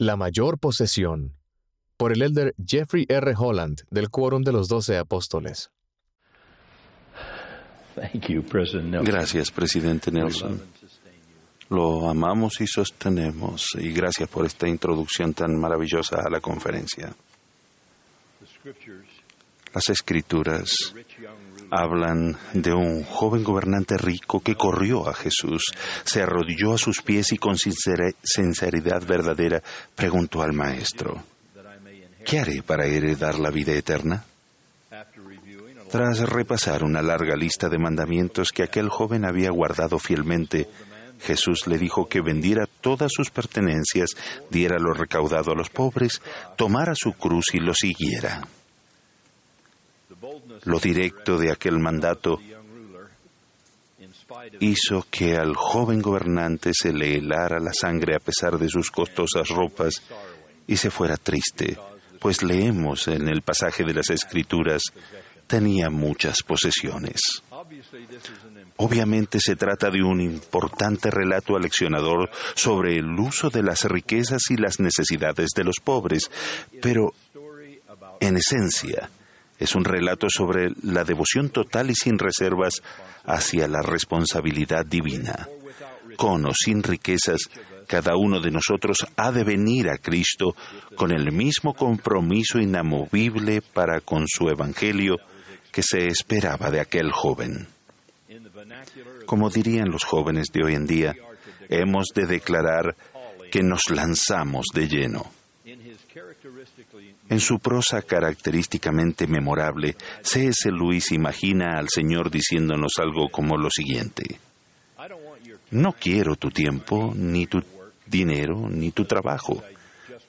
La mayor posesión, por el elder Jeffrey R. Holland del Quórum de los Doce Apóstoles. Gracias, presidente Nelson. Lo amamos y sostenemos y gracias por esta introducción tan maravillosa a la conferencia. Las escrituras hablan de un joven gobernante rico que corrió a Jesús, se arrodilló a sus pies y con sinceridad verdadera preguntó al Maestro, ¿qué haré para heredar la vida eterna? Tras repasar una larga lista de mandamientos que aquel joven había guardado fielmente, Jesús le dijo que vendiera todas sus pertenencias, diera lo recaudado a los pobres, tomara su cruz y lo siguiera. Lo directo de aquel mandato hizo que al joven gobernante se le helara la sangre a pesar de sus costosas ropas y se fuera triste, pues leemos en el pasaje de las Escrituras, tenía muchas posesiones. Obviamente se trata de un importante relato aleccionador sobre el uso de las riquezas y las necesidades de los pobres, pero en esencia es un relato sobre la devoción total y sin reservas hacia la responsabilidad divina. Con o sin riquezas, cada uno de nosotros ha de venir a Cristo con el mismo compromiso inamovible para con su Evangelio que se esperaba de aquel joven. Como dirían los jóvenes de hoy en día, hemos de declarar que nos lanzamos de lleno. En su prosa característicamente memorable, C.S. Lewis imagina al Señor diciéndonos algo como lo siguiente. No quiero tu tiempo, ni tu dinero, ni tu trabajo,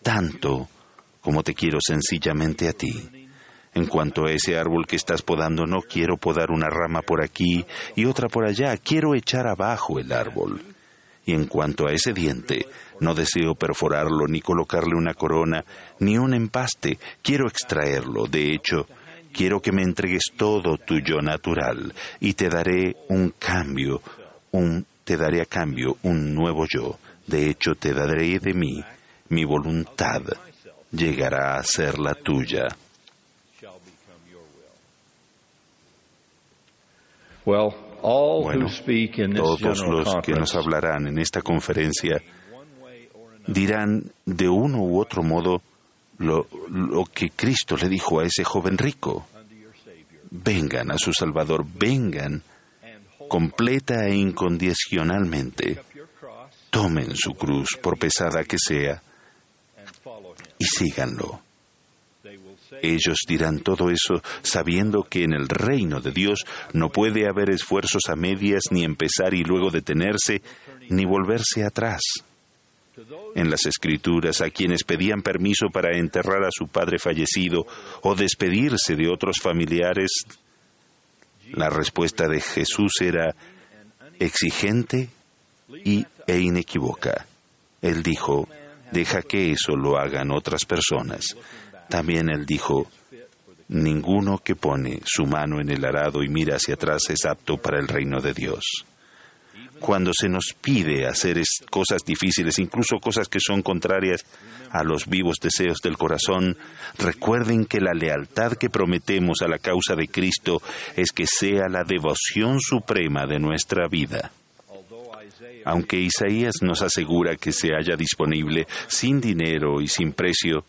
tanto como te quiero sencillamente a ti. En cuanto a ese árbol que estás podando, no quiero podar una rama por aquí y otra por allá, quiero echar abajo el árbol. Y en cuanto a ese diente, no deseo perforarlo ni colocarle una corona ni un empaste. Quiero extraerlo. De hecho, quiero que me entregues todo tu yo natural y te daré un cambio, un, te daré a cambio un nuevo yo. De hecho, te daré de mí. Mi voluntad llegará a ser la tuya. Bueno, todos los que nos hablarán en esta conferencia dirán de uno u otro modo lo, que Cristo le dijo a ese joven rico. Vengan a su Salvador, vengan completa e incondicionalmente. Tomen su cruz, por pesada que sea, y síganlo. Ellos dirán todo eso sabiendo que en el reino de Dios no puede haber esfuerzos a medias, ni empezar y luego detenerse, ni volverse atrás en las escrituras a quienes pedían permiso para enterrar a su padre fallecido o despedirse de otros familiares, la respuesta de Jesús era exigente y, e inequívoca. Él dijo, deja que eso lo hagan otras personas. También él dijo, ninguno que pone su mano en el arado y mira hacia atrás es apto para el reino de Dios cuando se nos pide hacer cosas difíciles, incluso cosas que son contrarias a los vivos deseos del corazón, recuerden que la lealtad que prometemos a la causa de Cristo es que sea la devoción suprema de nuestra vida. Aunque Isaías nos asegura que se haya disponible sin dinero y sin precio,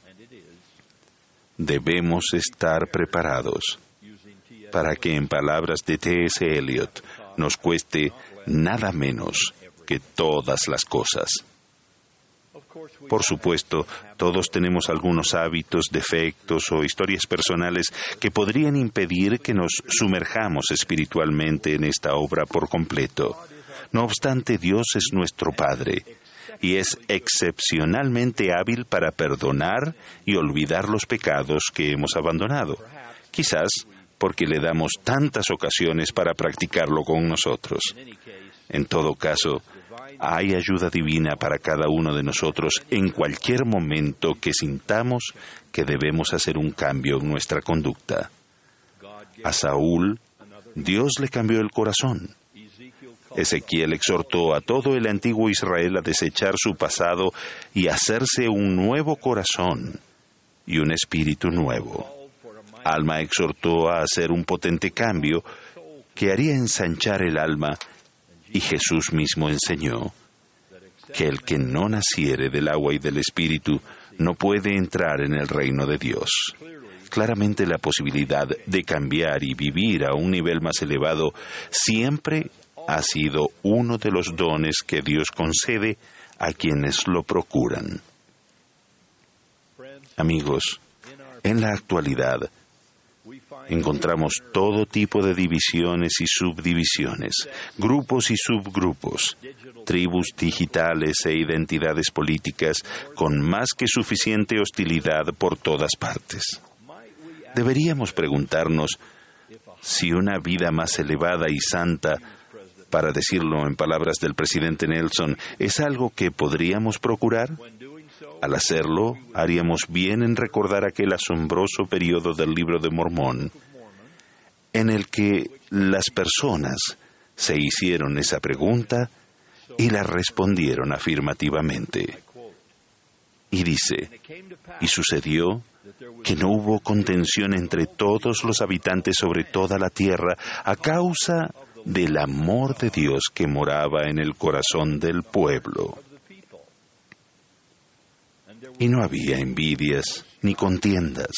debemos estar preparados para que en palabras de T.S. Eliot nos cueste nada menos que todas las cosas. Por supuesto, todos tenemos algunos hábitos, defectos o historias personales que podrían impedir que nos sumerjamos espiritualmente en esta obra por completo. No obstante, Dios es nuestro Padre y es excepcionalmente hábil para perdonar y olvidar los pecados que hemos abandonado. Quizás porque le damos tantas ocasiones para practicarlo con nosotros. En todo caso, hay ayuda divina para cada uno de nosotros en cualquier momento que sintamos que debemos hacer un cambio en nuestra conducta. A Saúl, Dios le cambió el corazón. Ezequiel exhortó a todo el antiguo Israel a desechar su pasado y hacerse un nuevo corazón y un espíritu nuevo. Alma exhortó a hacer un potente cambio que haría ensanchar el alma y Jesús mismo enseñó que el que no naciere del agua y del espíritu no puede entrar en el reino de Dios. Claramente la posibilidad de cambiar y vivir a un nivel más elevado siempre ha sido uno de los dones que Dios concede a quienes lo procuran. Amigos, en la actualidad encontramos todo tipo de divisiones y subdivisiones, grupos y subgrupos, tribus digitales e identidades políticas con más que suficiente hostilidad por todas partes. Deberíamos preguntarnos si una vida más elevada y santa para decirlo en palabras del presidente Nelson, es algo que podríamos procurar? Al hacerlo, haríamos bien en recordar aquel asombroso periodo del libro de Mormón, en el que las personas se hicieron esa pregunta y la respondieron afirmativamente. Y dice, y sucedió que no hubo contención entre todos los habitantes sobre toda la tierra a causa del amor de Dios que moraba en el corazón del pueblo. Y no había envidias, ni contiendas,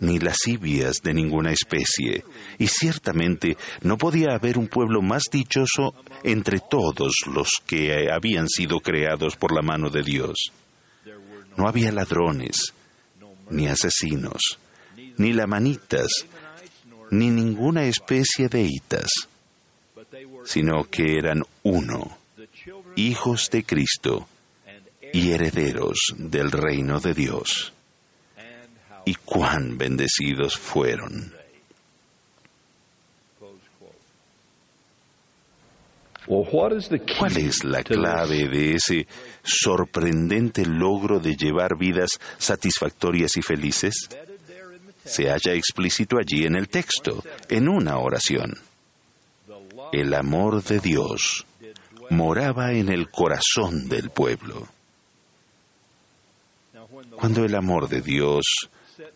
ni lascivias de ninguna especie, y ciertamente no podía haber un pueblo más dichoso entre todos los que habían sido creados por la mano de Dios. No había ladrones, ni asesinos, ni lamanitas, ni ninguna especie de hitas, sino que eran uno, hijos de Cristo y herederos del reino de Dios. Y cuán bendecidos fueron. ¿Cuál es la clave de ese sorprendente logro de llevar vidas satisfactorias y felices? Se halla explícito allí en el texto, en una oración. El amor de Dios moraba en el corazón del pueblo. Cuando el amor de Dios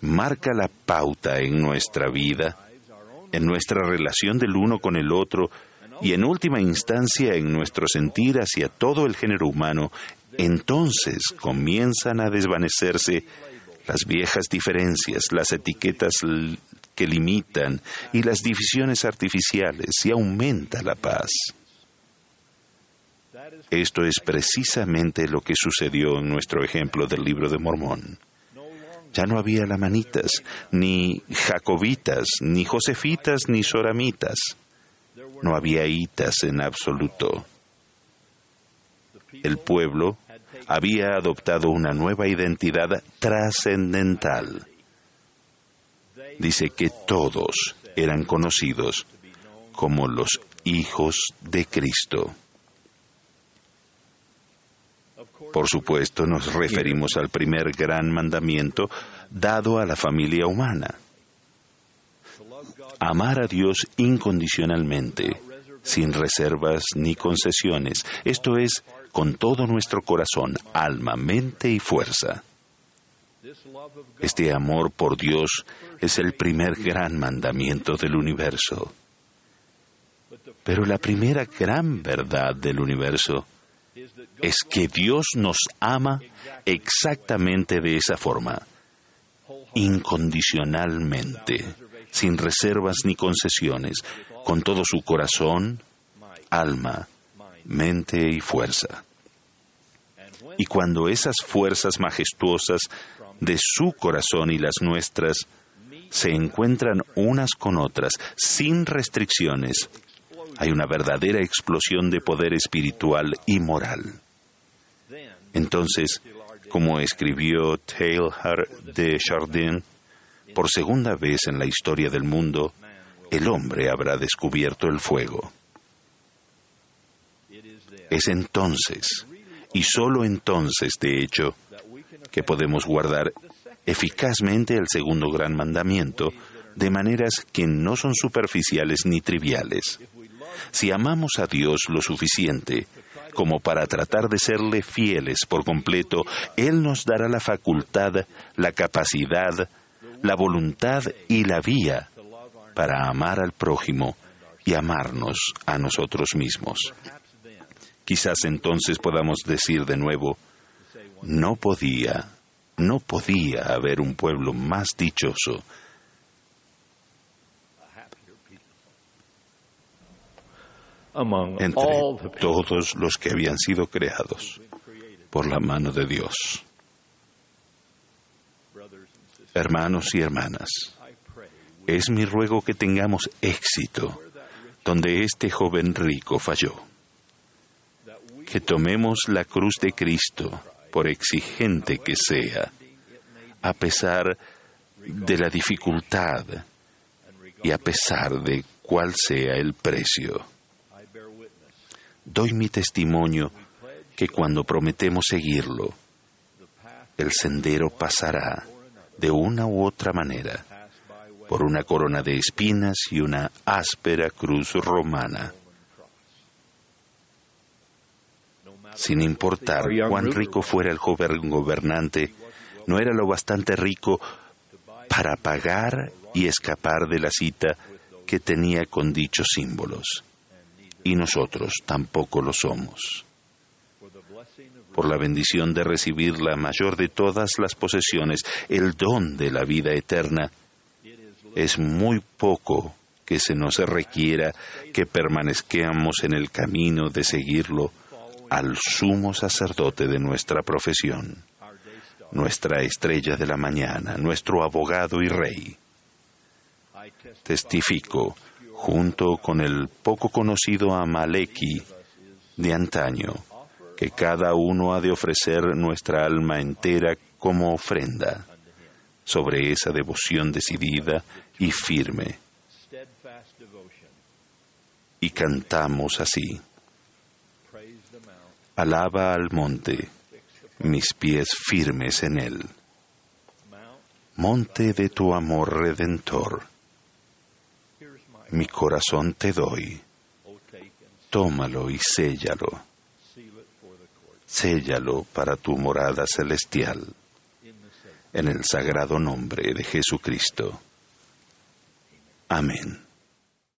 marca la pauta en nuestra vida, en nuestra relación del uno con el otro y en última instancia en nuestro sentir hacia todo el género humano, entonces comienzan a desvanecerse las viejas diferencias, las etiquetas que limitan y las divisiones artificiales y aumenta la paz. Esto es precisamente lo que sucedió en nuestro ejemplo del libro de Mormón. Ya no había lamanitas, ni jacobitas, ni josefitas, ni soramitas. No había hitas en absoluto. El pueblo había adoptado una nueva identidad trascendental. Dice que todos eran conocidos como los hijos de Cristo. Por supuesto, nos referimos al primer gran mandamiento dado a la familia humana. Amar a Dios incondicionalmente, sin reservas ni concesiones. Esto es con todo nuestro corazón, alma, mente y fuerza. Este amor por Dios es el primer gran mandamiento del universo. Pero la primera gran verdad del universo es que Dios nos ama exactamente de esa forma, incondicionalmente, sin reservas ni concesiones, con todo su corazón, alma, mente y fuerza. Y cuando esas fuerzas majestuosas de su corazón y las nuestras se encuentran unas con otras sin restricciones, hay una verdadera explosión de poder espiritual y moral. Entonces, como escribió Taylor de Chardin, por segunda vez en la historia del mundo, el hombre habrá descubierto el fuego. Es entonces, y solo entonces, de hecho, que podemos guardar eficazmente el segundo gran mandamiento de maneras que no son superficiales ni triviales. Si amamos a Dios lo suficiente como para tratar de serle fieles por completo, Él nos dará la facultad, la capacidad, la voluntad y la vía para amar al prójimo y amarnos a nosotros mismos. Quizás entonces podamos decir de nuevo, no podía, no podía haber un pueblo más dichoso. entre todos los que habían sido creados por la mano de Dios. Hermanos y hermanas, es mi ruego que tengamos éxito donde este joven rico falló. Que tomemos la cruz de Cristo, por exigente que sea, a pesar de la dificultad y a pesar de cuál sea el precio. Doy mi testimonio que cuando prometemos seguirlo, el sendero pasará de una u otra manera por una corona de espinas y una áspera cruz romana. Sin importar cuán rico fuera el joven gobernante, no era lo bastante rico para pagar y escapar de la cita que tenía con dichos símbolos. Y nosotros tampoco lo somos. Por la bendición de recibir la mayor de todas las posesiones, el don de la vida eterna, es muy poco que se nos requiera que permanezcamos en el camino de seguirlo al sumo sacerdote de nuestra profesión, nuestra estrella de la mañana, nuestro abogado y rey. Testifico, junto con el poco conocido Amaleki de antaño, que cada uno ha de ofrecer nuestra alma entera como ofrenda sobre esa devoción decidida y firme. Y cantamos así. Alaba al monte, mis pies firmes en él. Monte de tu amor redentor, mi corazón te doy. Tómalo y séllalo. Séllalo para tu morada celestial en el sagrado nombre de Jesucristo. Amén.